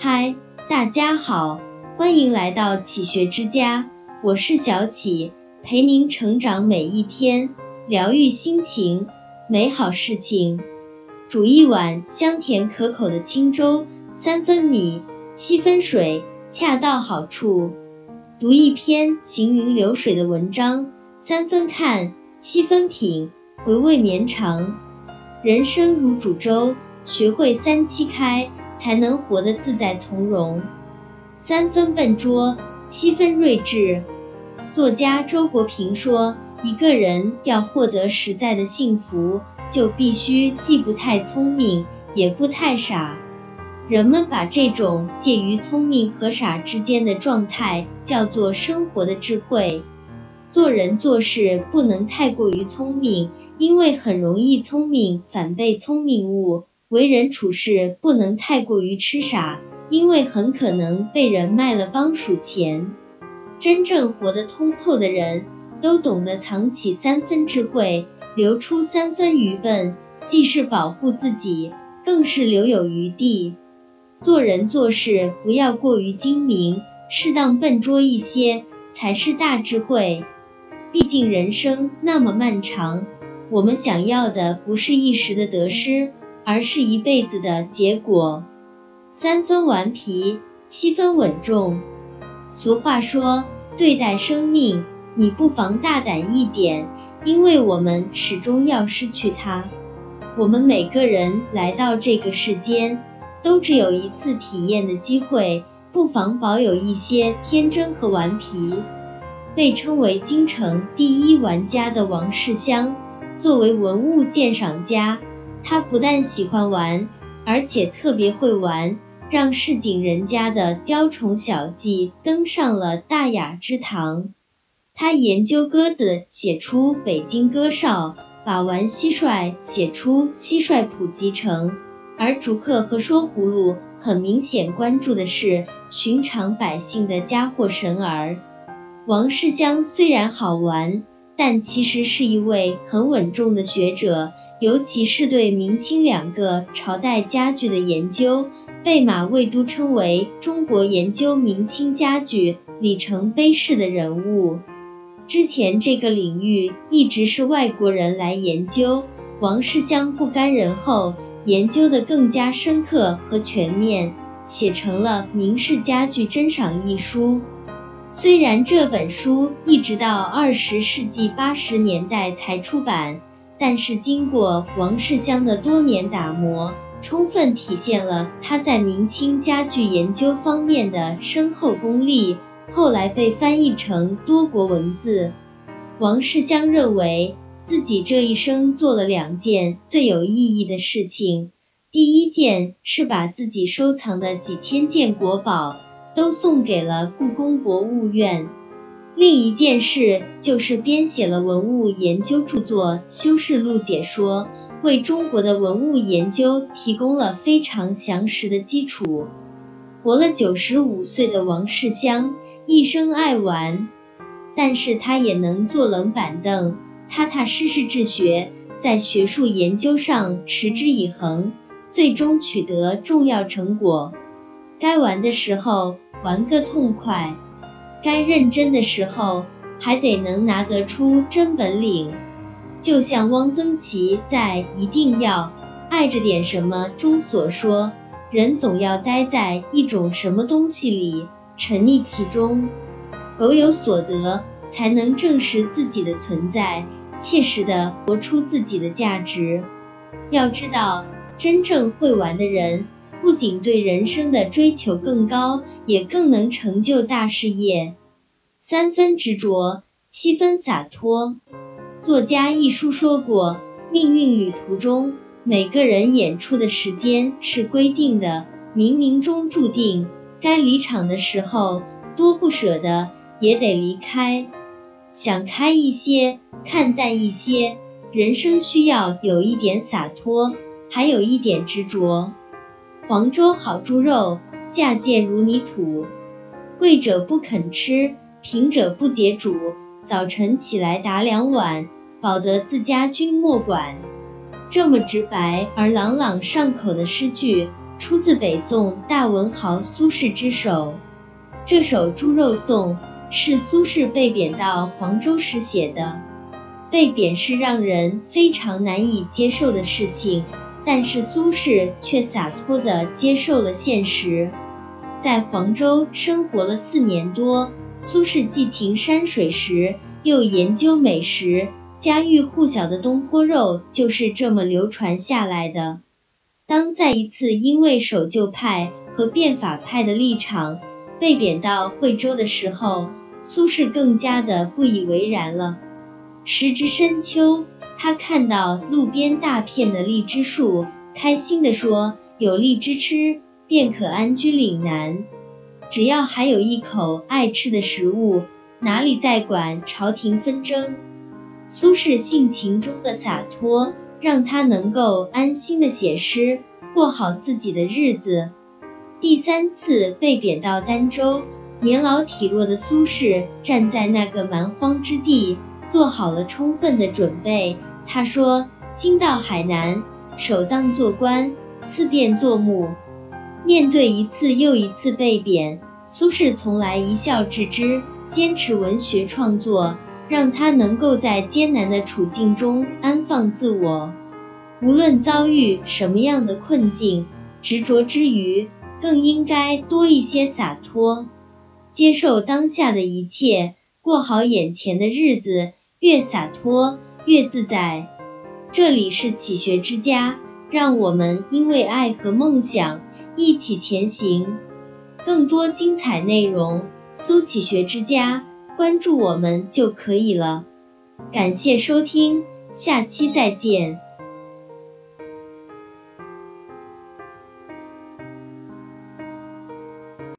嗨，大家好，欢迎来到启学之家，我是小启，陪您成长每一天，疗愈心情，美好事情。煮一碗香甜可口的清粥，三分米，七分水，恰到好处。读一篇行云流水的文章，三分看，七分品，回味绵长。人生如煮粥，学会三七开，才能活得自在从容。三分笨拙，七分睿智。作家周国平说，一个人要获得实在的幸福。就必须既不太聪明，也不太傻。人们把这种介于聪明和傻之间的状态叫做生活的智慧。做人做事不能太过于聪明，因为很容易聪明反被聪明误；为人处事不能太过于痴傻，因为很可能被人卖了帮数钱。真正活得通透的人，都懂得藏起三分智慧。留出三分愚笨，既是保护自己，更是留有余地。做人做事不要过于精明，适当笨拙一些才是大智慧。毕竟人生那么漫长，我们想要的不是一时的得失，而是一辈子的结果。三分顽皮，七分稳重。俗话说，对待生命，你不妨大胆一点。因为我们始终要失去它。我们每个人来到这个世间，都只有一次体验的机会，不妨保有一些天真和顽皮。被称为京城第一玩家的王世襄，作为文物鉴赏家，他不但喜欢玩，而且特别会玩，让市井人家的雕虫小技登上了大雅之堂。他研究鸽子，写出《北京歌哨》；把玩蟋蟀，写出《蟋蟀普及城》。而逐客和说葫芦，很明显关注的是寻常百姓的家或神儿。王世襄虽然好玩，但其实是一位很稳重的学者，尤其是对明清两个朝代家具的研究，被马未都称为中国研究明清家具里程碑式的人物。之前这个领域一直是外国人来研究，王世襄不甘人后，研究的更加深刻和全面，写成了《明式家具珍赏》一书。虽然这本书一直到二十世纪八十年代才出版，但是经过王世襄的多年打磨，充分体现了他在明清家具研究方面的深厚功力。后来被翻译成多国文字。王世襄认为自己这一生做了两件最有意义的事情，第一件是把自己收藏的几千件国宝都送给了故宫博物院，另一件事就是编写了文物研究著作《修饰录解说》，为中国的文物研究提供了非常详实的基础。活了九十五岁的王世襄。一生爱玩，但是他也能坐冷板凳，踏踏实实治学，在学术研究上持之以恒，最终取得重要成果。该玩的时候玩个痛快，该认真的时候还得能拿得出真本领。就像汪曾祺在《一定要爱着点什么》中所说，人总要待在一种什么东西里。沉溺其中，苟有所得，才能证实自己的存在，切实的活出自己的价值。要知道，真正会玩的人，不仅对人生的追求更高，也更能成就大事业。三分执着，七分洒脱。作家一书说过，命运旅途中，每个人演出的时间是规定的，冥冥中注定。该离场的时候，多不舍得也得离开。想开一些，看淡一些，人生需要有一点洒脱，还有一点执着。黄州好猪肉，价贱如泥土。贵者不肯吃，贫者不解煮。早晨起来打两碗，保得自家君莫管。这么直白而朗朗上口的诗句。出自北宋大文豪苏轼之手。这首《猪肉颂》是苏轼被贬到黄州时写的。被贬是让人非常难以接受的事情，但是苏轼却洒脱地接受了现实。在黄州生活了四年多，苏轼寄情山水时，又研究美食，家喻户晓的东坡肉就是这么流传下来的。当再一次因为守旧派和变法派的立场被贬到惠州的时候，苏轼更加的不以为然了。时值深秋，他看到路边大片的荔枝树，开心地说：“有荔枝吃，便可安居岭南。只要还有一口爱吃的食物，哪里再管朝廷纷争？”苏轼性情中的洒脱，让他能够安心的写诗，过好自己的日子。第三次被贬到儋州，年老体弱的苏轼站在那个蛮荒之地。做好了充分的准备，他说：“今到海南，首当做官，次便做幕。”面对一次又一次被贬，苏轼从来一笑置之，坚持文学创作，让他能够在艰难的处境中安放自我。无论遭遇什么样的困境，执着之余，更应该多一些洒脱，接受当下的一切，过好眼前的日子。越洒脱越自在。这里是启学之家，让我们因为爱和梦想一起前行。更多精彩内容，搜“启学之家”，关注我们就可以了。感谢收听，下期再见。